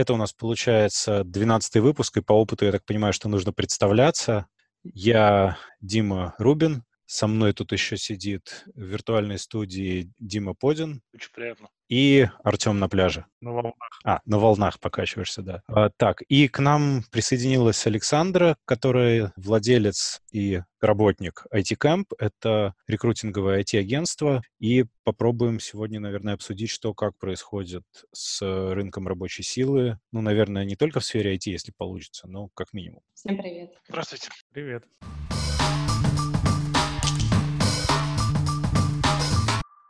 Это у нас получается 12 выпуск, и по опыту я так понимаю, что нужно представляться. Я Дима Рубин, со мной тут еще сидит в виртуальной студии Дима Подин. Очень приятно. И Артем на пляже. На волнах. А, на волнах покачиваешься, да. А, так, и к нам присоединилась Александра, которая владелец и работник IT Camp. Это рекрутинговое IT-агентство. И попробуем сегодня, наверное, обсудить, что как происходит с рынком рабочей силы. Ну, наверное, не только в сфере IT, если получится, но как минимум. Всем привет. Здравствуйте. Привет.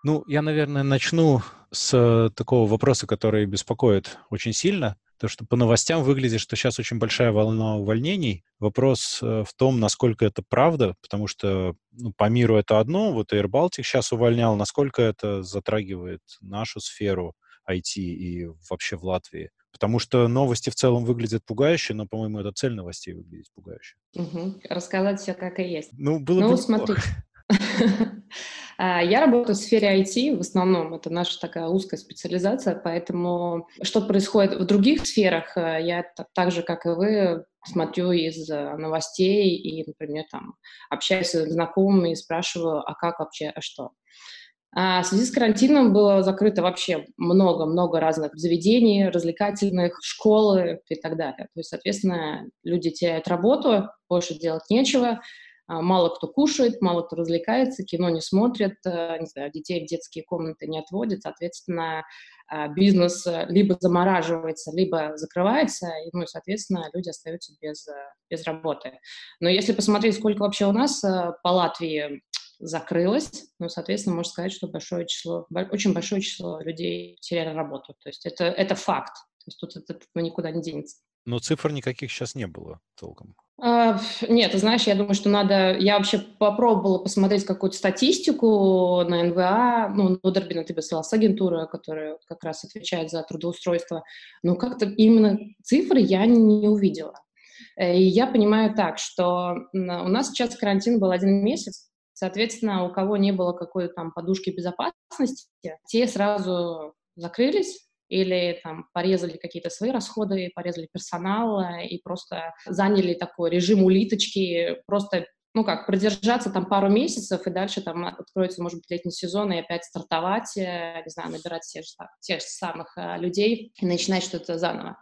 Ну, я, наверное, начну с такого вопроса, который беспокоит очень сильно. То, что по новостям выглядит, что сейчас очень большая волна увольнений. Вопрос э, в том, насколько это правда, потому что ну, по миру это одно, вот Air Baltic сейчас увольнял, насколько это затрагивает нашу сферу IT и вообще в Латвии. Потому что новости в целом выглядят пугающе, но, по-моему, это цель новостей выглядит пугающе. Угу. Рассказать все как и есть. Ну, было ну, бы смотрите. А, я работаю в сфере IT, в основном это наша такая узкая специализация, поэтому что происходит в других сферах, э, я так же, как и вы, смотрю из э, новостей и, например, там общаюсь с знакомыми и спрашиваю, а как вообще, а что. А в связи с карантином было закрыто вообще много-много разных заведений, развлекательных, школы и так далее. То есть, соответственно, люди теряют работу, больше делать нечего, а, мало кто кушает, мало кто развлекается, кино не смотрит, э, не знаю, детей в детские комнаты не отводят, соответственно, а, бизнес э, либо замораживается, либо закрывается, и, ну, соответственно, люди остаются без, э, без работы. Но если посмотреть, сколько вообще у нас по Латвии закрылось, ну, соответственно, можно сказать, что большое число, очень большое число людей теряли работу. То есть это, это факт. То есть тут это, это никуда не денется. Но цифр никаких сейчас не было толком. А, нет, знаешь, я думаю, что надо... Я вообще попробовала посмотреть какую-то статистику на НВА. Ну, Нудербин, это БСЛС агентура, которая как раз отвечает за трудоустройство. Но как-то именно цифры я не увидела. Э, и я понимаю так, что у нас сейчас карантин был один месяц, соответственно, у кого не было какой-то там подушки безопасности, те сразу закрылись, или там порезали какие-то свои расходы, порезали персонал и просто заняли такой режим улиточки, просто ну как, продержаться там пару месяцев, и дальше там откроется, может быть, летний сезон, и опять стартовать, э, не знаю, набирать тех же, тех же самых э, людей и начинать что-то заново.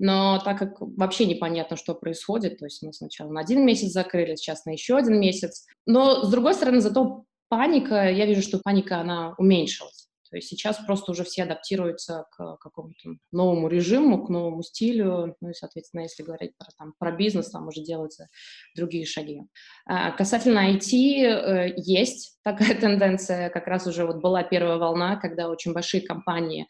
Но так как вообще непонятно, что происходит, то есть мы сначала на один месяц закрыли, сейчас на еще один месяц, но, с другой стороны, зато паника, я вижу, что паника, она уменьшилась. То есть сейчас просто уже все адаптируются к какому-то новому режиму, к новому стилю, ну и, соответственно, если говорить про, там, про бизнес, там уже делаются другие шаги. А, касательно IT, э, есть такая тенденция, как раз уже вот была первая волна, когда очень большие компании,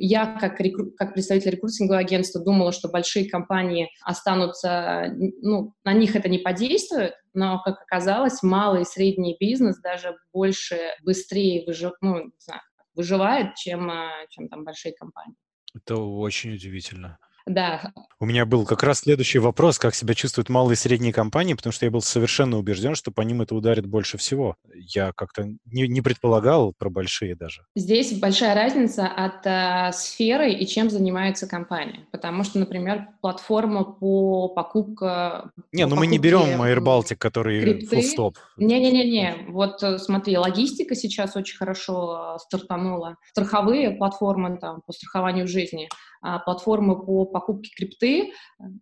я как, рекру, как представитель рекрутингового агентства думала, что большие компании останутся, ну, на них это не подействует, но, как оказалось, малый и средний бизнес даже больше, быстрее выжив, ну, не знаю, выживает, чем, а, чем там большие компании. Это очень удивительно. Да. У меня был как раз следующий вопрос, как себя чувствуют малые и средние компании, потому что я был совершенно убежден, что по ним это ударит больше всего. Я как-то не, не предполагал про большие даже. Здесь большая разница от э, сферы и чем занимается компания. Потому что, например, платформа по покупке... Не, ну мы не берем Air Baltic, который крипты. full stop. Не-не-не, вот э, смотри, логистика сейчас очень хорошо э, стартанула. Страховые платформы там, по страхованию жизни, платформы по покупке крипты,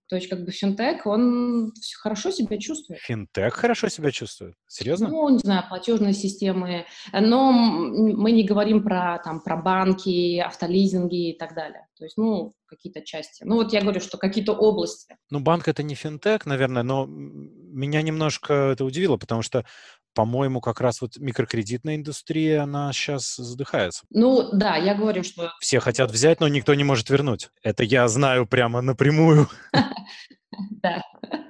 то есть как бы финтех, он хорошо себя чувствует. Финтех хорошо себя чувствует? Серьезно? Ну, не знаю, платежные системы, но мы не говорим про, там, про банки, автолизинги и так далее. То есть, ну, какие-то части. Ну, вот я говорю, что какие-то области. Ну, банк это не финтех, наверное, но меня немножко это удивило, потому что по-моему, как раз вот микрокредитная индустрия, она сейчас задыхается. Ну, да, я говорю, что... Все хотят взять, но никто не может вернуть. Это я знаю прямо напрямую. Да.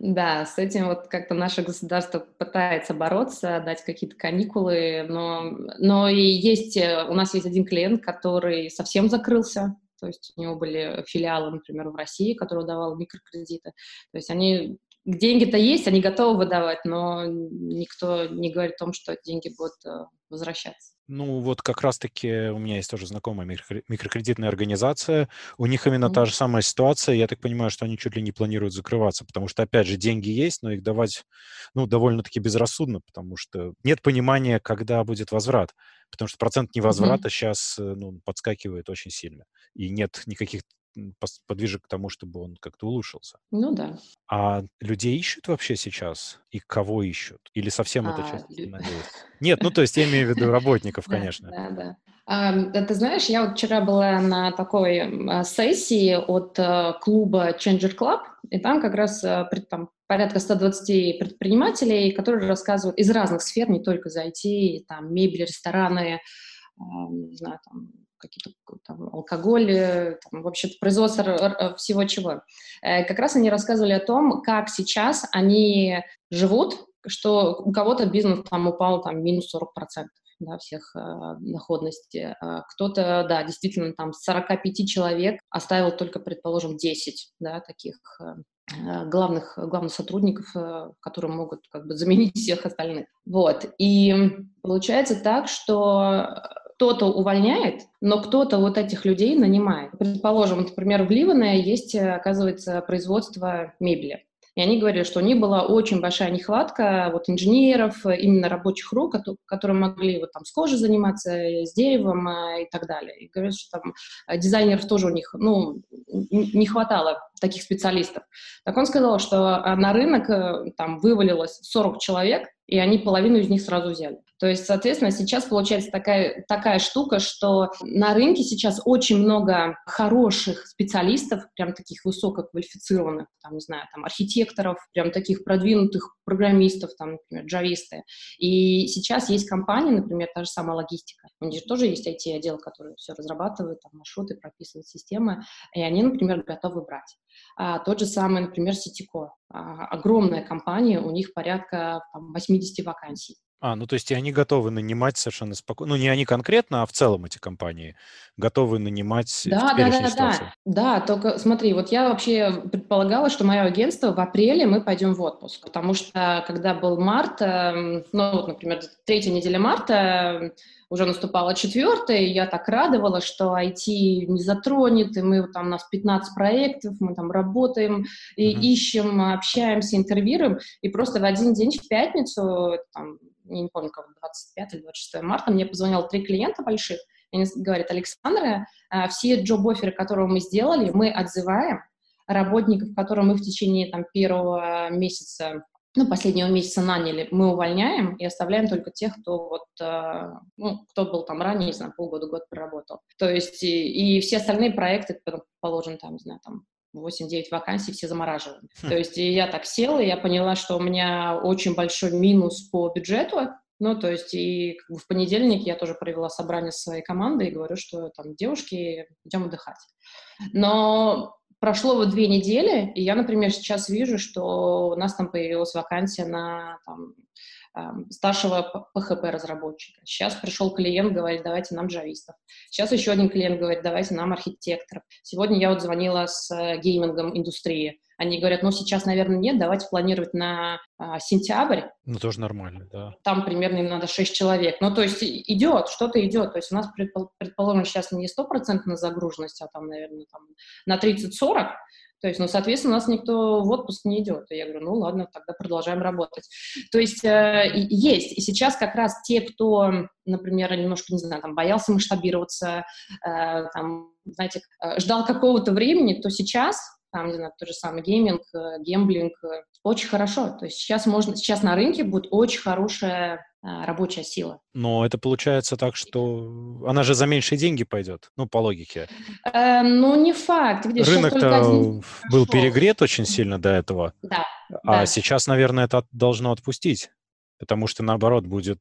Да, с этим вот как-то наше государство пытается бороться, дать какие-то каникулы, но, но и есть, э, у нас есть один клиент, который совсем закрылся, то есть у него были филиалы, например, в России, которые давал микрокредиты. То есть они деньги-то есть, они готовы выдавать, но никто не говорит о том, что деньги будут э, возвращаться. Ну, вот как раз-таки у меня есть тоже знакомая микрокредитная организация. У них именно mm-hmm. та же самая ситуация. Я так понимаю, что они чуть ли не планируют закрываться, потому что, опять же, деньги есть, но их давать, ну, довольно-таки безрассудно, потому что нет понимания, когда будет возврат. Потому что процент невозврата mm-hmm. сейчас э, ну, подскакивает очень сильно. И нет никаких подвижек к тому, чтобы он как-то улучшился. Ну да. А людей ищут вообще сейчас? И кого ищут? Или совсем а, это часть лю... Нет, ну то есть я имею в виду работников, конечно. Да, да. А, ты знаешь, я вот вчера была на такой а, сессии от а, клуба Changer Club, и там как раз там, порядка 120 предпринимателей, которые рассказывают из разных сфер, не только за IT, там, мебель, рестораны, не знаю, там, какие-то алкоголь, э, там, вообще производство э, всего чего. Э, как раз они рассказывали о том, как сейчас они живут, что у кого-то бизнес там упал там минус 40% да, всех э, доходности. Кто-то, да, действительно, там 45 человек оставил только, предположим, 10, да, таких э, главных, главных сотрудников, которые могут как бы заменить всех остальных. Вот. И получается так, что кто-то увольняет, но кто-то вот этих людей нанимает. Предположим, например, в Ливане есть, э, оказывается, производство мебели. И они говорили, что у них была очень большая нехватка вот инженеров, именно рабочих рук, которые могли вот там с кожей заниматься, с деревом э, и так далее. И говорят, что там э, дизайнеров тоже у них, ну, не хватало таких специалистов. Так он сказал, что на рынок там вывалилось 40 человек, и они половину из них сразу взяли. То есть, соответственно, сейчас получается такая, такая штука, что на рынке сейчас очень много хороших специалистов, прям таких высококвалифицированных, там, не знаю, там, архитекторов, прям таких продвинутых программистов, там, например, джависты. И сейчас есть компании, например, та же самая логистика. У них же тоже есть IT-отдел, который все разрабатывает, там, маршруты, прописывает системы, и они, например, готовы брать. А, тот же самый, например, Ситико. А, огромная компания, у них порядка там, 80 вакансий. А, ну то есть и они готовы нанимать совершенно спокойно. Ну не они конкретно, а в целом эти компании готовы нанимать да, в да, да, ситуации. Да, да, только смотри, вот я вообще предполагала, что мое агентство в апреле мы пойдем в отпуск, потому что когда был март, эм, ну вот, например, третья неделя марта, уже наступала четвертая, и я так радовала, что IT не затронет, и мы там, у нас 15 проектов, мы там работаем и mm-hmm. ищем, общаемся, интервьюируем, и просто в один день в пятницу, там, я не помню, как 25 или 26 марта, мне позвонил три клиента больших, и они говорят, Александра, а, все джоб-оферы, которые мы сделали, мы отзываем, работников, которые мы в течение там, первого месяца ну, последнего месяца наняли, мы увольняем и оставляем только тех, кто вот, э, ну, кто был там ранее, не знаю, полгода, год проработал. То есть и, и все остальные проекты, положим, там, не знаю, там 8-9 вакансий все замораживаем. Хм. То есть и я так села, и я поняла, что у меня очень большой минус по бюджету, ну, то есть и как бы, в понедельник я тоже провела собрание со своей командой и говорю, что там, девушки, идем отдыхать. Но прошло вот две недели, и я, например, сейчас вижу, что у нас там появилась вакансия на там, старшего PHP-разработчика. Сейчас пришел клиент, говорит, давайте нам джавистов. Сейчас еще один клиент говорит, давайте нам архитекторов. Сегодня я вот звонила с э, геймингом индустрии. Они говорят, ну, сейчас, наверное, нет, давайте планировать на а, сентябрь. Ну, тоже нормально, да. Там примерно им надо 6 человек. Ну, то есть идет, что-то идет. То есть у нас, предположим, сейчас не стопроцентная загруженность, а там, наверное, там, на 30-40, то есть, ну, соответственно, у нас никто в отпуск не идет. И я говорю, ну, ладно, тогда продолжаем работать. То есть э, есть. И сейчас как раз те, кто, например, немножко, не знаю, там, боялся масштабироваться, э, там, знаете, э, ждал какого-то времени, то сейчас там, не знаю, тот же самый гейминг, э, гемблинг, э, очень хорошо. То есть сейчас можно, сейчас на рынке будет очень хорошая а, рабочая сила. Но это получается так, что она же за меньшие деньги пойдет, ну, по логике. Э, ну, не факт. Рынок-то был перегрет очень сильно до этого. Да. А да. сейчас, наверное, это должно отпустить, потому что, наоборот, будет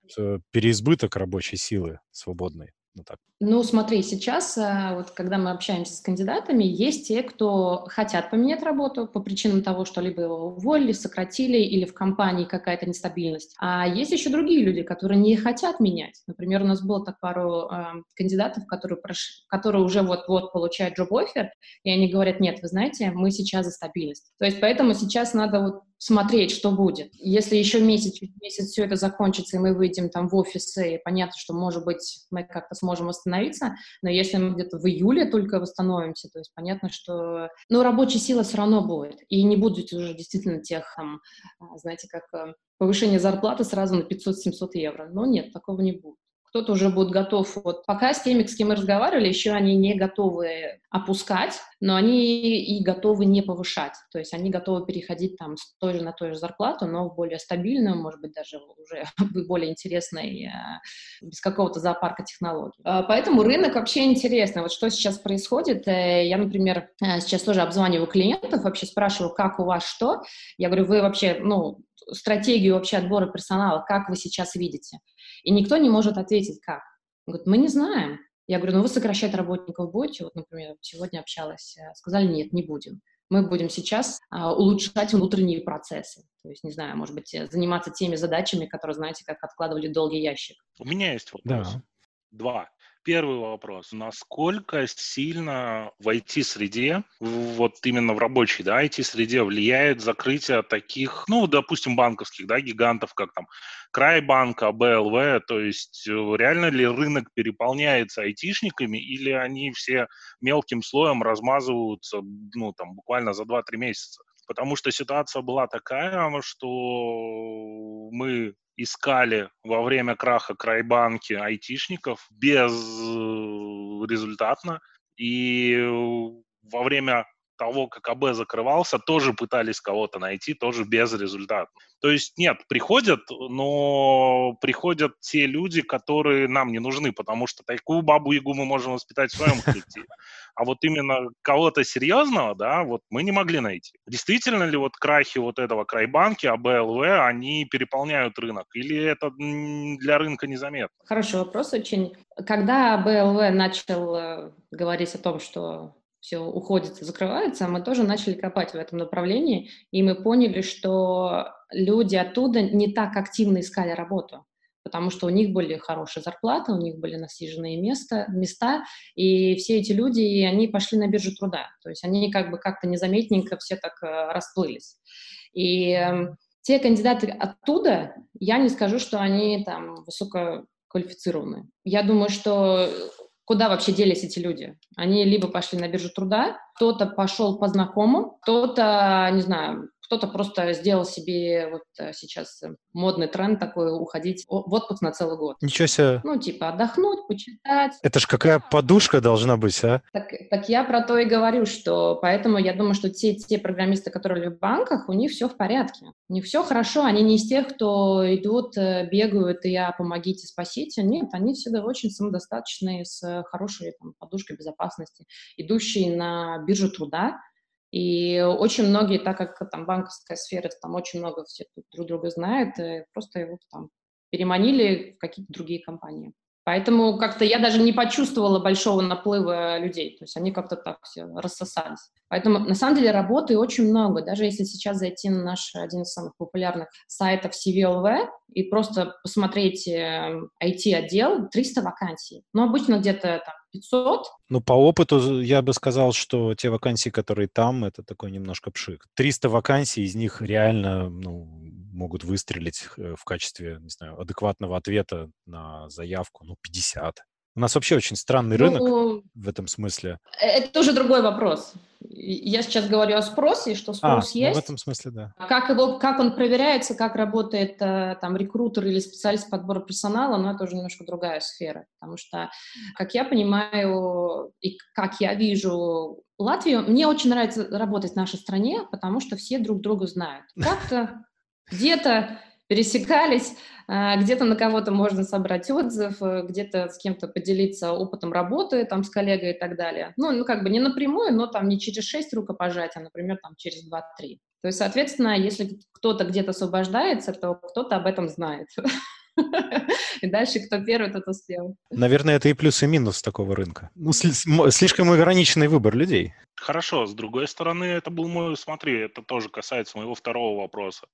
переизбыток рабочей силы свободной. Ну, так. ну, смотри, сейчас, э, вот когда мы общаемся с кандидатами, есть те, кто хотят поменять работу по причинам того, что либо его уволили, сократили, или в компании какая-то нестабильность. А есть еще другие люди, которые не хотят менять. Например, у нас было так пару э, кандидатов, которые, прош... которые уже вот-вот получают offer, и они говорят, нет, вы знаете, мы сейчас за стабильность. То есть поэтому сейчас надо вот смотреть, что будет. Если еще месяц, месяц все это закончится, и мы выйдем там в офисы, и понятно, что, может быть, мы как-то сможем восстановиться, но если мы где-то в июле только восстановимся, то есть понятно, что, ну, рабочая сила все равно будет, и не будет уже действительно тех, там, а, знаете, как э, повышение зарплаты сразу на 500-700 евро. Но нет, такого не будет кто-то уже будет готов. Вот пока с теми, с кем мы разговаривали, еще они не готовы опускать, но они и готовы не повышать. То есть они готовы переходить там с той же на той же зарплату, но в более стабильную, может быть, даже уже более интересной, э, без какого-то зоопарка технологий. А, поэтому рынок вообще интересный. Вот что сейчас происходит, э, я, например, э, сейчас тоже обзваниваю клиентов, вообще спрашиваю, как у вас что. Я говорю, вы вообще, ну, стратегию вообще отбора персонала, как вы сейчас видите? И никто не может ответить, как. Говорит, мы не знаем. Я говорю, ну вы сокращать работников будете? Вот, например, сегодня общалась, э, сказали, нет, не будем. Мы будем сейчас а, улучшать внутренние процессы. То есть, не знаю, может быть, э, заниматься теми задачами, которые, знаете, как откладывали долгий ящик. У меня есть вопрос. Да. Два. Первый вопрос. Насколько сильно в IT-среде, вот именно в рабочей да, IT-среде влияет закрытие таких, ну, допустим, банковских да, гигантов, как там Крайбанк, БЛВ, то есть э, реально ли рынок переполняется айтишниками или они все мелким слоем размазываются, ну, там, буквально за 2-3 месяца? Потому что ситуация была такая, что мы искали во время краха Крайбанки айтишников безрезультатно. И во время того, как АБ закрывался, тоже пытались кого-то найти, тоже без результата. То есть нет, приходят, но приходят те люди, которые нам не нужны, потому что такую бабу-ягу мы можем воспитать в своем коллективе. А вот именно кого-то серьезного, да, вот мы не могли найти. Действительно ли вот крахи вот этого Крайбанки, АБЛВ, они переполняют рынок? Или это для рынка незаметно? Хороший вопрос очень. Когда АБЛВ начал э, говорить о том, что все уходит и закрывается, мы тоже начали копать в этом направлении, и мы поняли, что люди оттуда не так активно искали работу, потому что у них были хорошие зарплаты, у них были насиженные места, места, и все эти люди, они пошли на биржу труда, то есть они как бы как-то незаметненько все так э, расплылись. И э, те кандидаты оттуда, я не скажу, что они там высококвалифицированные. Я думаю, что Куда вообще делись эти люди? Они либо пошли на биржу труда, кто-то пошел по знакомым, кто-то, не знаю, кто-то просто сделал себе вот э, сейчас э, модный тренд такой уходить в отпуск на целый год. Ничего себе. Ну, типа отдохнуть, почитать. Это ж какая подушка должна быть, а? Так, так я про то и говорю, что поэтому я думаю, что те, те программисты, которые в банках, у них все в порядке. У них все хорошо, они не из тех, кто идут, э, бегают, и я помогите, спасите. Нет, они всегда очень самодостаточные, с хорошей там, подушкой безопасности, идущие на биржу труда, и очень многие, так как там банковская сфера, там очень много все друг друга знают, э, просто его там переманили в какие-то другие компании. Поэтому как-то я даже не почувствовала большого наплыва людей. То есть они как-то так все рассосались. Поэтому на самом деле работы очень много. Даже если сейчас зайти на наш один из самых популярных сайтов CVLV и просто посмотреть IT-отдел, э, 300 вакансий. Но обычно где-то там 500. Ну, по опыту я бы сказал, что те вакансии, которые там, это такой немножко пшик. 300 вакансий, из них реально ну, могут выстрелить э, в качестве, не знаю, адекватного ответа на заявку, ну, 50. У нас вообще очень странный ну, рынок в этом смысле. Э, это тоже другой вопрос. Я сейчас говорю о спросе, что а, спрос а, есть. Ну в этом смысле, да. Как, его, как он проверяется, как работает э, там рекрутер или специалист подбора персонала, но это уже немножко другая сфера. Потому что, как я понимаю и как я вижу Латвию, мне очень нравится работать в нашей стране, потому что все друг друга знают. Как-то где-то пересекались, а, где-то на кого-то можно собрать отзыв, э, где-то с кем-то поделиться опытом работы, там, с коллегой и так далее. Ну, ну, как бы не напрямую, но там не через шесть рукопожатий, а, например, там через два-три. То есть, соответственно, если кто-то где-то освобождается, то кто-то об этом знает. И дальше кто первый, тот успел. Наверное, это и плюс, и минус такого рынка. Ну, слишком ограниченный выбор людей. Хорошо, с другой стороны, это был мой, смотри, это тоже касается моего второго вопроса.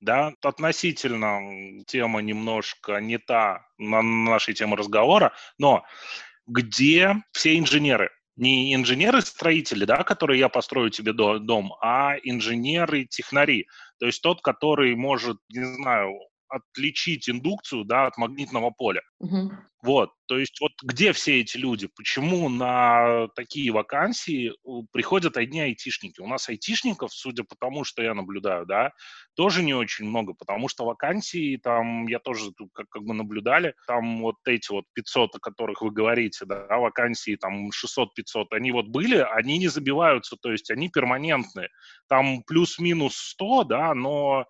Да, относительно тема немножко не та на нашей теме разговора, но где все инженеры? Не инженеры-строители, да, которые я построю тебе дом, а инженеры-технари. То есть тот, который может, не знаю, отличить индукцию да, от магнитного поля. Угу. Вот, то есть вот где все эти люди? Почему на такие вакансии приходят одни айтишники? У нас айтишников, судя по тому, что я наблюдаю, да, тоже не очень много, потому что вакансии там, я тоже как, как бы наблюдали, там вот эти вот 500, о которых вы говорите, да, вакансии там 600-500, они вот были, они не забиваются, то есть они перманентные. Там плюс-минус 100, да, но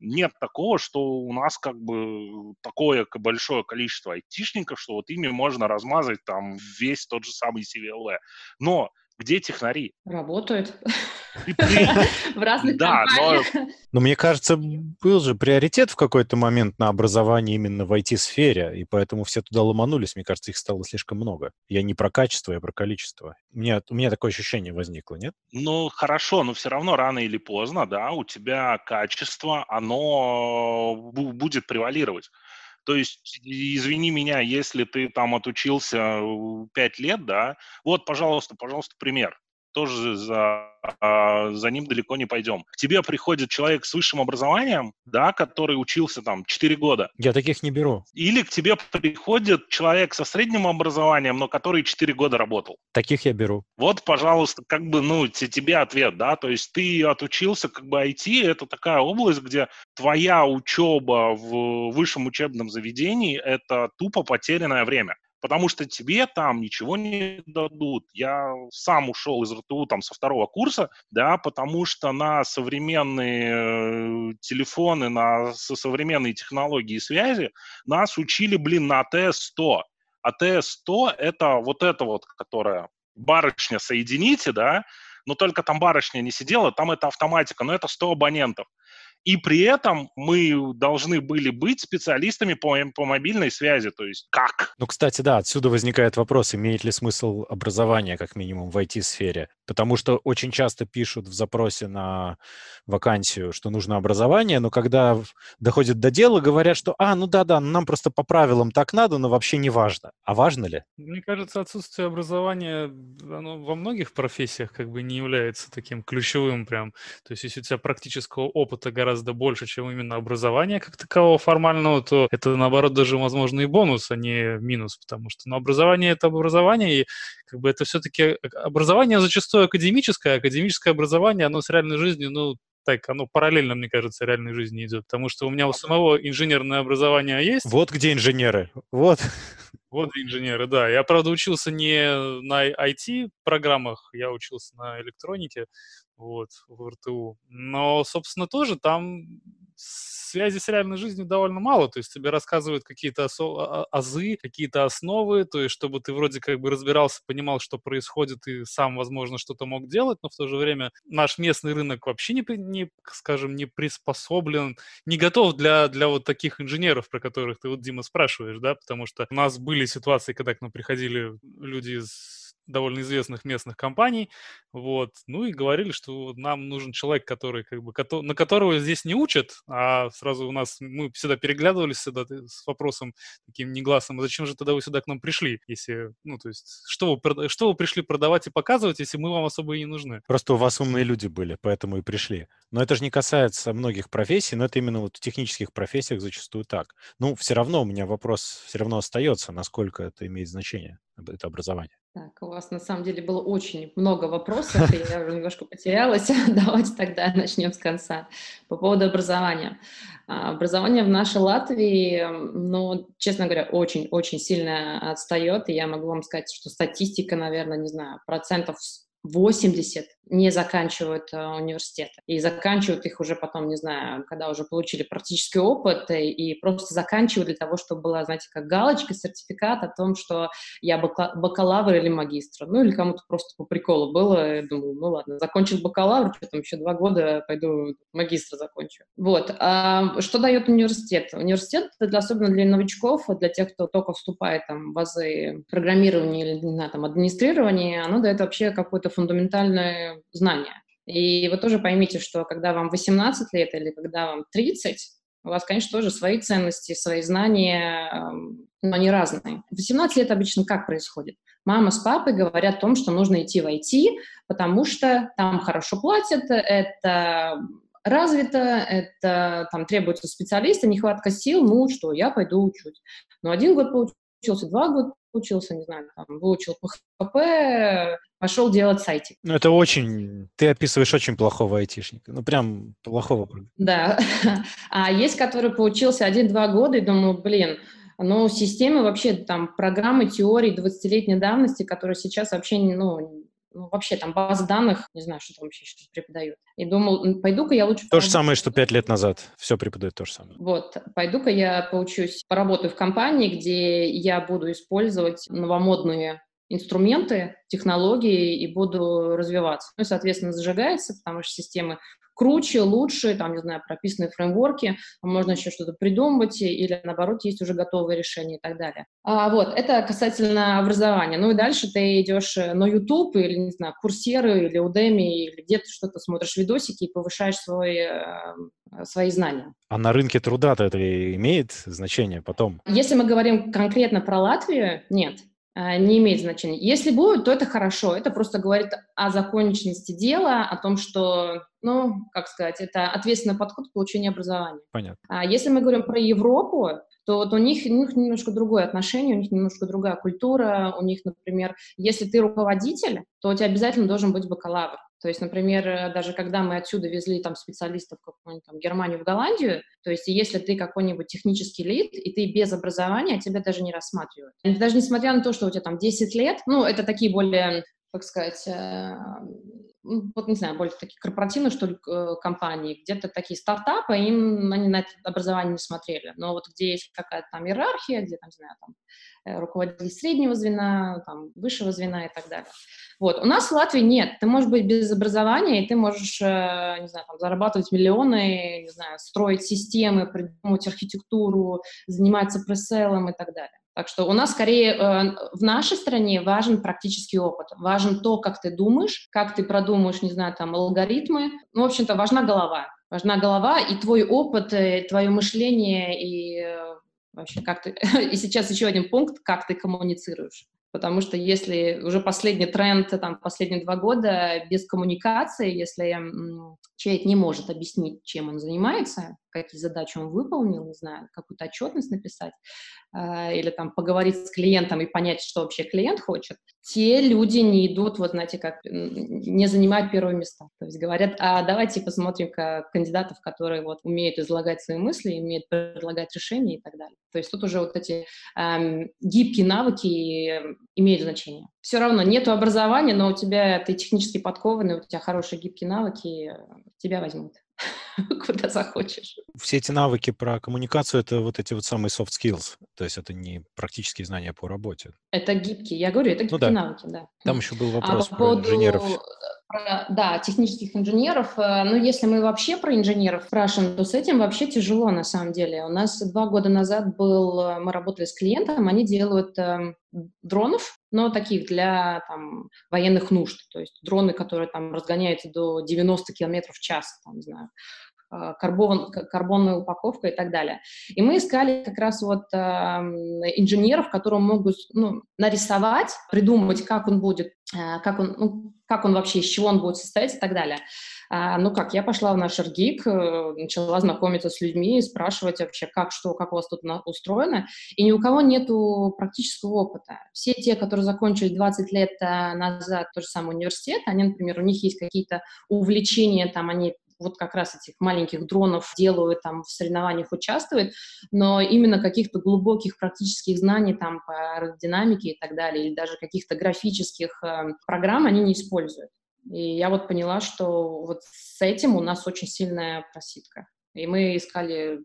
нет такого, что у нас как бы такое большое количество айтишников, что вот ими можно размазать там весь тот же самый CVLV. Но где технари? Работают. В разных да, компаниях. Но мне кажется, был же приоритет в какой-то момент на образование именно в IT-сфере, и поэтому все туда ломанулись. Мне кажется, их стало слишком много. Я не про качество, я про количество. У меня, у меня такое ощущение возникло, нет? Ну, хорошо, но все равно рано или поздно, да, у тебя качество, оно будет превалировать. То есть, извини меня, если ты там отучился 5 лет, да, вот, пожалуйста, пожалуйста, пример тоже за, а, за ним далеко не пойдем. К тебе приходит человек с высшим образованием, да, который учился там 4 года. Я таких не беру. Или к тебе приходит человек со средним образованием, но который 4 года работал. Таких я беру. Вот, пожалуйста, как бы, ну, тебе ответ, да, то есть ты отучился, как бы IT, это такая область, где твоя учеба в высшем учебном заведении – это тупо потерянное время потому что тебе там ничего не дадут. Я сам ушел из РТУ там со второго курса, да, потому что на современные э, телефоны, на современные технологии связи нас учили, блин, на АТС-100. АТС-100 — это вот это вот, которая барышня соедините, да, но только там барышня не сидела, там это автоматика, но это 100 абонентов. И при этом мы должны были быть специалистами по, по мобильной связи. То есть как? Ну, кстати, да, отсюда возникает вопрос, имеет ли смысл образование, как минимум, в IT-сфере. Потому что очень часто пишут в запросе на вакансию, что нужно образование, но когда доходит до дела, говорят, что, а, ну да-да, нам просто по правилам так надо, но вообще не важно. А важно ли? Мне кажется, отсутствие образования, оно во многих профессиях как бы не является таким ключевым прям. То есть если у тебя практического опыта гораздо гораздо больше, чем именно образование как такового формального, то это, наоборот, даже, возможно, и бонус, а не минус, потому что ну, образование — это образование, и как бы это все-таки образование зачастую академическое, академическое образование, оно с реальной жизнью, ну, так, оно параллельно, мне кажется, реальной жизни идет, потому что у меня у самого инженерное образование есть. Вот где инженеры, вот. Вот инженеры, да. Я, правда, учился не на IT-программах, я учился на электронике, вот, в РТУ. Но, собственно, тоже там связи с реальной жизнью довольно мало, то есть тебе рассказывают какие-то а, а, азы, какие-то основы, то есть чтобы ты вроде как бы разбирался, понимал, что происходит, и сам, возможно, что-то мог делать, но в то же время наш местный рынок вообще не, не скажем, не приспособлен, не готов для, для вот таких инженеров, про которых ты вот, Дима, спрашиваешь, да, потому что у нас были ситуации, когда к нам приходили люди из довольно известных местных компаний, вот, ну и говорили, что нам нужен человек, который, как бы, на которого здесь не учат, а сразу у нас, мы всегда переглядывались сюда с вопросом таким негласным, а зачем же тогда вы сюда к нам пришли, если, ну, то есть, что вы, что вы пришли продавать и показывать, если мы вам особо и не нужны? Просто у вас умные люди были, поэтому и пришли. Но это же не касается многих профессий, но это именно вот в технических профессиях зачастую так. Ну, все равно у меня вопрос все равно остается, насколько это имеет значение, это образование. Так, у вас на самом деле было очень много вопросов, и я уже немножко потерялась. Давайте тогда начнем с конца. По поводу образования. А, образование в нашей Латвии, ну, честно говоря, очень-очень сильно отстает, и я могу вам сказать, что статистика, наверное, не знаю, процентов 80 не заканчивают э, университеты. И заканчивают их уже потом, не знаю, когда уже получили практический опыт, и, и просто заканчивают для того, чтобы была, знаете, как галочка, сертификат о том, что я бакалавр или магистр. Ну, или кому-то просто по приколу было, я думаю, ну ладно, закончил бакалавр, что там еще два года пойду магистра закончу. Вот. А что дает университет? Университет, для, особенно для новичков, для тех, кто только вступает там, в базы программирования или, знаю, там, администрирования, оно дает вообще какое-то фундаментальное знания. И вы тоже поймите, что когда вам 18 лет или когда вам 30, у вас, конечно, тоже свои ценности, свои знания, эм, но они разные. В 18 лет обычно как происходит? Мама с папой говорят о том, что нужно идти в IT, потому что там хорошо платят, это развито, это там требуются специалисты, нехватка сил, ну что, я пойду учусь. Ну, один год поучился, два года учился, не знаю, там, выучил PHP, пошел делать сайтик. Ну, это очень... Ты описываешь очень плохого айтишника. Ну, прям плохого. Да. А есть, который поучился один-два года и думал, блин, ну, системы вообще, там, программы, теории 20-летней давности, которые сейчас вообще, ну, ну, вообще там баз данных, не знаю, что там вообще сейчас преподают. И думал, пойду-ка я лучше... То же самое, что пять лет назад. Все преподают то же самое. Вот, пойду-ка я поучусь, поработаю в компании, где я буду использовать новомодные инструменты, технологии и буду развиваться. Ну и, соответственно, зажигается, потому что системы круче, лучше, там, не знаю, прописанные фреймворки, можно еще что-то придумывать, или, наоборот, есть уже готовые решения и так далее. А, вот, это касательно образования. Ну и дальше ты идешь на YouTube или, не знаю, курсеры или Udemy, или где-то что-то смотришь видосики и повышаешь свой, э, свои знания. А на рынке труда-то это имеет значение потом? Если мы говорим конкретно про Латвию, нет. Э, не имеет значения. Если будет, то это хорошо. Это просто говорит о законченности дела, о том, что, ну, как сказать, это ответственный подход к получению образования. Понятно. А если мы говорим про Европу, то вот у них, у них немножко другое отношение, у них немножко другая культура, у них, например, если ты руководитель, то у тебя обязательно должен быть бакалавр. То есть, например, э, даже когда мы отсюда везли там специалистов в какую-нибудь там Германию, в Голландию, то есть если ты какой-нибудь технический лид, и ты без образования, тебя даже не рассматривают. Даже несмотря на то, что у тебя там 10 лет, ну, это такие более как сказать, э, вот не знаю, более такие корпоративные, что ли, э, компании, где-то такие стартапы, им они на это образование не смотрели. Но вот где есть какая-то там иерархия, где там, не знаю, там Э, руководитель среднего звена, там, высшего звена и так далее. Вот. У нас в Латвии нет. Ты можешь быть без образования, и ты можешь, э, не знаю, там, зарабатывать миллионы, не знаю, строить системы, придумывать архитектуру, заниматься преселом и так далее. Так что у нас скорее э, в нашей стране важен практический опыт, важен то, как ты думаешь, как ты продумаешь, не знаю, там, алгоритмы. Ну, в общем-то, важна голова. Важна голова и твой опыт, и твое мышление, и вообще как ты... И сейчас еще один пункт, как ты коммуницируешь. Потому что если уже последний тренд, там, последние два года без коммуникации, если человек не может объяснить, чем он занимается, какие задачи он выполнил, не знаю, какую-то отчетность написать, э, или там поговорить с клиентом и понять, что вообще клиент хочет, те люди не идут, вот знаете, как не занимают первые места. То есть говорят, а давайте посмотрим как кандидатов, которые вот умеют излагать свои мысли, умеют предлагать решения и так далее. То есть тут уже вот эти эм, гибкие навыки имеют значение. Все равно нету образования, но у тебя ты технически подкованный, у тебя хорошие гибкие навыки, тебя возьмут. куда захочешь. Все эти навыки про коммуникацию — это вот эти вот самые soft skills, то есть это не практические знания по работе. Это гибкие, я говорю, это ну гибкие ну, да. навыки, да. Там еще был а вопрос а по про поводу... инженеров. Про, да, технических инженеров. Э, ну, если мы вообще про инженеров спрашиваем, то с этим вообще тяжело на самом деле. У нас два года назад был, э, мы работали с клиентом, они делают э, дронов, но таких для там, военных нужд. То есть дроны, которые там разгоняются до 90 км в час, там, не знаю, карбон, карбонная упаковка и так далее. И мы искали как раз вот э, инженеров, которые могут ну, нарисовать, придумать, как он будет, э, как, он, ну, как он вообще, из чего он будет состоять и так далее. А, ну как, я пошла в наш РГИК, э, начала знакомиться с людьми, спрашивать вообще, как, что, как у вас тут устроено, и ни у кого нету практического опыта. Все те, которые закончили 20 лет э, назад тот же самый университет, они, например, у них есть какие-то увлечения, там они вот как раз этих маленьких дронов делают, там в соревнованиях участвуют, но именно каких-то глубоких практических знаний там по аэродинамике и так далее, или даже каких-то графических э, программ они не используют. И я вот поняла, что вот с этим у нас очень сильная проситка. И мы искали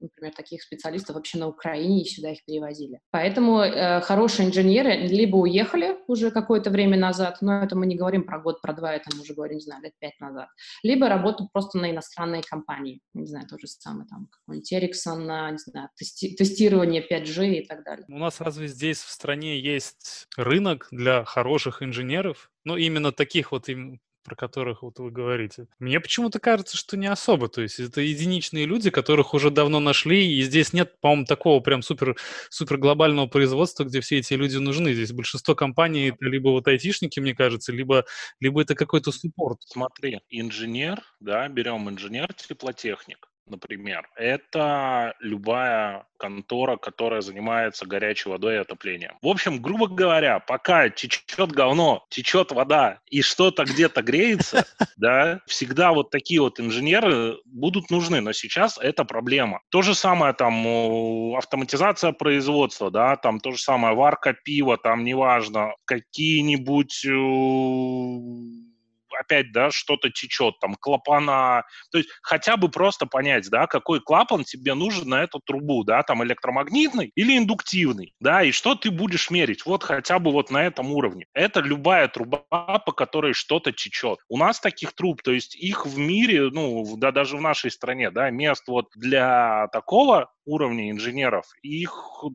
например, таких специалистов вообще на Украине и сюда их перевозили. Поэтому э, хорошие инженеры либо уехали уже какое-то время назад, но это мы не говорим про год, про два, это мы уже говорим, не знаю, лет пять назад, либо работают просто на иностранные компании, не знаю, то же самое, там, какой-нибудь Ericsson на, не знаю, тести- тестирование 5G и так далее. У нас разве здесь в стране есть рынок для хороших инженеров? Ну, именно таких вот им про которых вот вы говорите. Мне почему-то кажется, что не особо. То есть это единичные люди, которых уже давно нашли, и здесь нет, по-моему, такого прям супер, супер глобального производства, где все эти люди нужны. Здесь большинство компаний это либо вот айтишники, мне кажется, либо, либо это какой-то суппорт. Смотри, инженер, да, берем инженер-теплотехник например, это любая контора, которая занимается горячей водой и отоплением. В общем, грубо говоря, пока течет говно, течет вода и что-то где-то греется, да, всегда вот такие вот инженеры будут нужны, но сейчас это проблема. То же самое там автоматизация производства, да, там то же самое варка пива, там неважно, какие-нибудь опять, да, что-то течет, там, клапана, то есть хотя бы просто понять, да, какой клапан тебе нужен на эту трубу, да, там, электромагнитный или индуктивный, да, и что ты будешь мерить, вот хотя бы вот на этом уровне. Это любая труба, по которой что-то течет. У нас таких труб, то есть их в мире, ну, да, даже в нашей стране, да, мест вот для такого уровня инженеров, их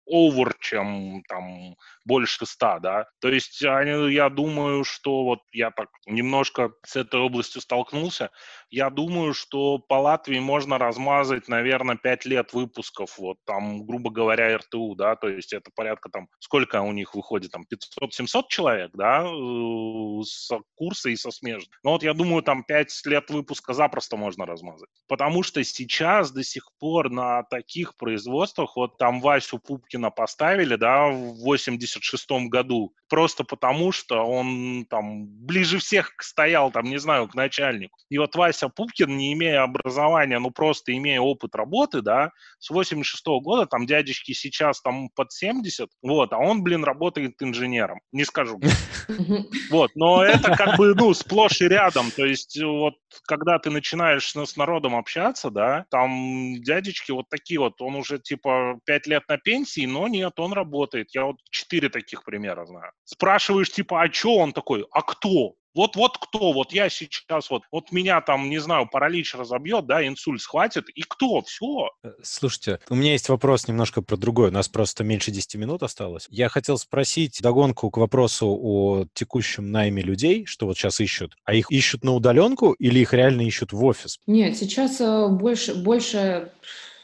over, чем там больше ста, да. То есть я думаю, что вот я так немножко с этой областью столкнулся, я думаю, что по Латвии можно размазать, наверное, 5 лет выпусков, вот там, грубо говоря, РТУ, да, то есть это порядка там, сколько у них выходит, там 500-700 человек, да, э, с курса и со смежных. Но вот я думаю, там 5 лет выпуска запросто можно размазать. Потому что сейчас до сих пор на таких производствах, вот там Васю Пупкина поставили, да, в 86 году, просто потому что он там ближе всех стоял, там, не знаю, к начальнику. И вот Вася Пупкин, не имея образования, ну просто имея опыт работы, да, с 86 -го года, там дядечки сейчас там под 70, вот, а он, блин, работает инженером. Не скажу. Вот, но это как бы, ну, сплошь и рядом. То есть вот когда ты начинаешь с народом общаться, да, там дядечки вот такие вот, он уже типа 5 лет на пенсии, но нет, он работает. Я вот 4 таких примера знаю. Спрашиваешь типа, а что он такой? А кто? Вот, вот кто, вот я сейчас, вот, вот меня там, не знаю, паралич разобьет, да, инсульт схватит, и кто, все. Э, слушайте, у меня есть вопрос немножко про другое, у нас просто меньше 10 минут осталось. Я хотел спросить догонку к вопросу о текущем найме людей, что вот сейчас ищут. А их ищут на удаленку или их реально ищут в офис? Нет, сейчас э, больше, больше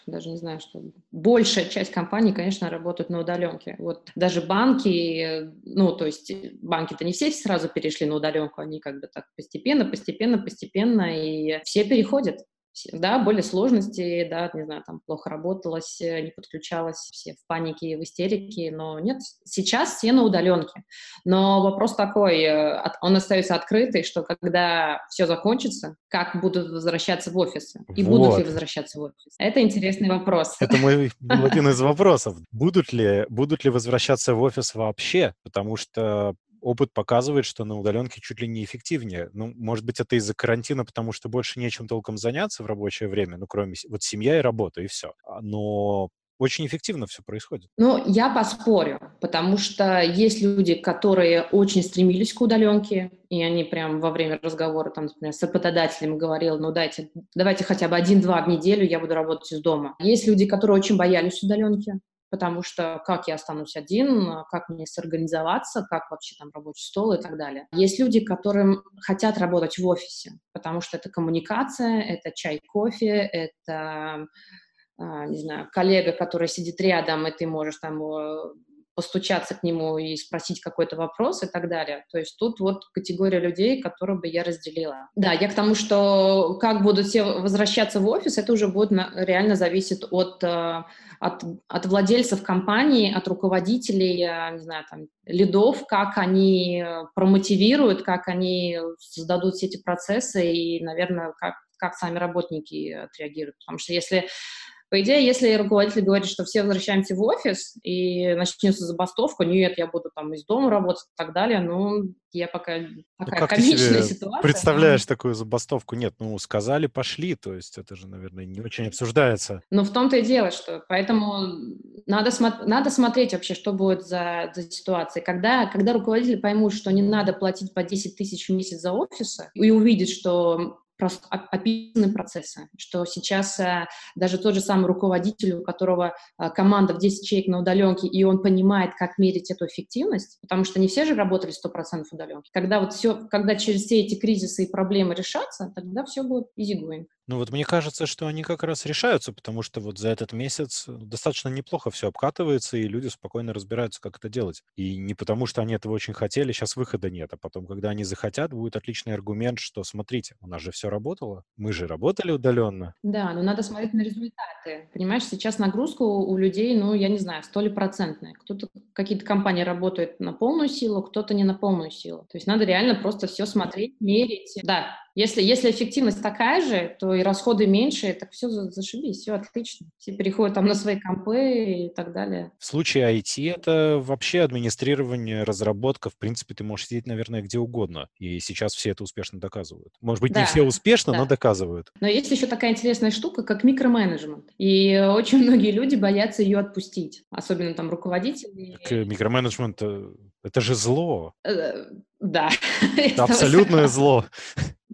даже не знаю, что большая часть компаний, конечно, работают на удаленке. Вот даже банки, ну, то есть банки-то не все сразу перешли на удаленку, они как бы так постепенно, постепенно, постепенно, и все переходят да, были сложности, да, не знаю, там плохо работалось, э, не подключалось, все в панике, в истерике, но нет, сейчас все на удаленке. Но вопрос такой, э, он остается открытый, что когда все закончится, как будут возвращаться в офисы? И вот. будут ли возвращаться в офис? Это интересный вопрос. Это мой один из вопросов. Будут ли, будут ли возвращаться в офис вообще? Потому что опыт показывает, что на удаленке чуть ли не эффективнее. Ну, может быть, это из-за карантина, потому что больше нечем толком заняться в рабочее время, ну, кроме вот семья и работа, и все. А, но очень эффективно все происходит. Ну, я поспорю, потому что есть люди, которые очень стремились к удаленке, и они прям во время разговора, там, например, с работодателем говорили, ну, дайте, давайте хотя бы один-два в неделю я буду работать из дома. Есть люди, которые очень боялись удаленки, потому что как я останусь один, как мне сорганизоваться, как вообще там рабочий стол и так далее. Есть люди, которым хотят работать в офисе, потому что это коммуникация, это чай, кофе, это а, не знаю, коллега, который сидит рядом, и ты можешь там постучаться к нему и спросить какой-то вопрос и так далее. То есть тут вот категория людей, которую бы я разделила. Да, я к тому, что как будут все возвращаться в офис, это уже будет на, реально зависит от, э, от, от владельцев компании, от руководителей, не знаю, там, лидов, как они промотивируют, как они создадут все эти процессы и, наверное, как, как сами работники отреагируют. Потому что если по идее, если руководитель говорит, что все возвращаемся в офис и начнется забастовка, нет, я буду там из дома работать и так далее, ну, я пока такая ну, как комичная ситуация. представляешь такую забастовку? Нет, ну, сказали, пошли, то есть это же, наверное, не очень обсуждается. Ну, в том-то и дело, что поэтому надо, смо- надо смотреть вообще, что будет за, за ситуация. Когда, когда руководители поймут, что не надо платить по 10 тысяч в месяц за офисы и увидят, что просто описаны процессы, что сейчас э, даже тот же самый руководитель, у которого э, команда в 10 человек на удаленке, и он понимает, как мерить эту эффективность, потому что не все же работали 100% удаленки. Когда вот все, когда через все эти кризисы и проблемы решатся, тогда все будет easy going. Ну вот мне кажется, что они как раз решаются, потому что вот за этот месяц достаточно неплохо все обкатывается, и люди спокойно разбираются, как это делать. И не потому, что они этого очень хотели, сейчас выхода нет, а потом, когда они захотят, будет отличный аргумент, что смотрите, у нас же все работало, мы же работали удаленно. Да, но надо смотреть на результаты. Понимаешь, сейчас нагрузка у людей, ну, я не знаю, сто ли процентная. Кто-то, какие-то компании работают на полную силу, кто-то не на полную силу. То есть надо реально просто все смотреть, мерить. Да, если, если эффективность такая же, то и расходы меньше, так все зашибись, все отлично. Все переходят там на свои компы и так далее. В случае IT это вообще администрирование, разработка. В принципе, ты можешь сидеть, наверное, где угодно. И сейчас все это успешно доказывают. Может быть, да, не все успешно, да. но доказывают. Но есть еще такая интересная штука, как микроменеджмент. И очень многие люди боятся ее отпустить. Особенно там руководители. Так, э, микроменеджмент э, — это же зло. Э, да. Это абсолютное зло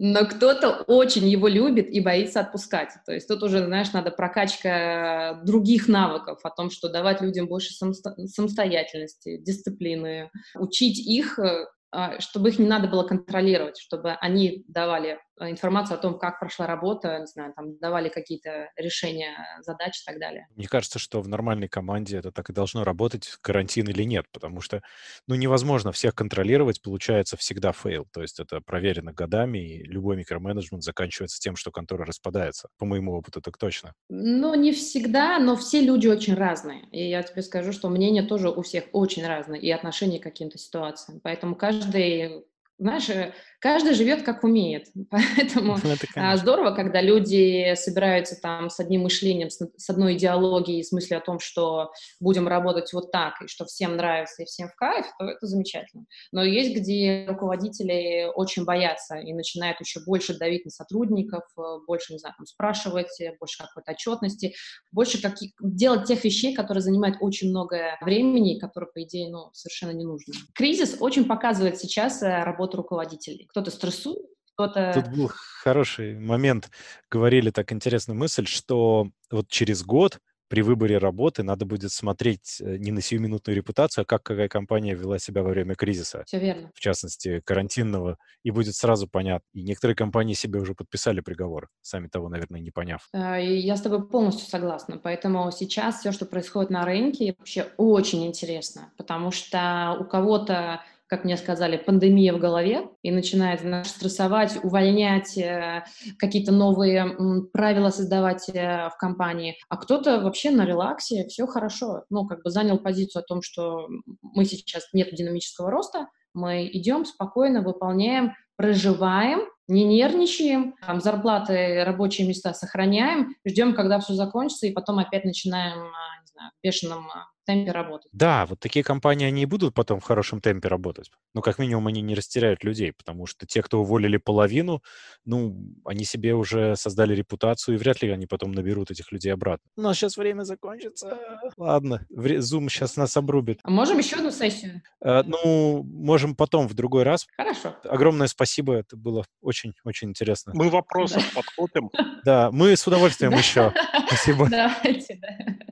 но кто-то очень его любит и боится отпускать. То есть тут уже, знаешь, надо прокачка других навыков о том, что давать людям больше самостоятельности, дисциплины, учить их э, а, чтобы их не надо было контролировать, чтобы они давали информацию о том, как прошла работа, не знаю, там давали какие-то решения задач и так далее. Мне кажется, что в нормальной команде это так и должно работать, карантин или нет, потому что, ну, невозможно всех контролировать, получается всегда fail, то есть это проверено годами, и любой микроменеджмент заканчивается тем, что контора распадается. По моему опыту так точно. Ну, не всегда, но все люди очень разные, и я тебе скажу, что мнения тоже у всех очень разные, и отношения к каким-то ситуациям, поэтому каждый знаешь, э, каждый живет как умеет. Поэтому ну, а, здорово, когда люди собираются там с одним мышлением, с одной идеологией, в смысле о том, что будем работать вот так, и что всем нравится и всем в кайф, то это замечательно. Но есть, где руководители очень боятся и начинают еще больше давить на сотрудников, э, больше, не знаю, там, спрашивать, э, больше какой-то отчетности, больше каких, делать тех вещей, которые занимают очень много времени, которые, по идее, ну, совершенно не нужны. Кризис очень показывает сейчас работу работу руководителей. Кто-то стрессует, кто-то... Тут был хороший момент. Говорили так интересную мысль, что вот через год при выборе работы надо будет смотреть э, не на сиюминутную репутацию, а как какая компания вела себя во время кризиса. Все верно. В частности, карантинного. И будет сразу понятно. И некоторые компании себе уже подписали приговор, сами того, наверное, не поняв. И я с тобой полностью согласна. Поэтому сейчас все, что происходит на рынке, вообще очень интересно. Потому что у кого-то как мне сказали, пандемия в голове и начинает знаешь, стрессовать, увольнять, э, какие-то новые правила создавать э, в компании. А кто-то вообще на релаксе, все хорошо. Ну, как бы занял позицию о том, что мы сейчас нет динамического роста, мы идем спокойно, выполняем, проживаем, не нервничаем, там, зарплаты, рабочие места сохраняем, ждем, когда все закончится, и потом опять начинаем, а, не знаю, в бешеном темпе работать. Да, вот такие компании, они и будут потом в хорошем темпе работать. Но как минимум они не растеряют людей, потому что те, кто уволили половину, ну, они себе уже создали репутацию, и вряд ли они потом наберут этих людей обратно. У нас сейчас время закончится. Ладно, Zoom сейчас нас обрубит. А можем еще одну сессию? А, ну, можем потом, в другой раз. Хорошо. Огромное спасибо, это было очень-очень интересно. Мы вопросы да. подхватим. Да, мы с удовольствием еще. Спасибо. Давайте, да.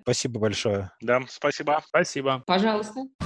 Спасибо большое. Да, спасибо. Спасибо. Пожалуйста.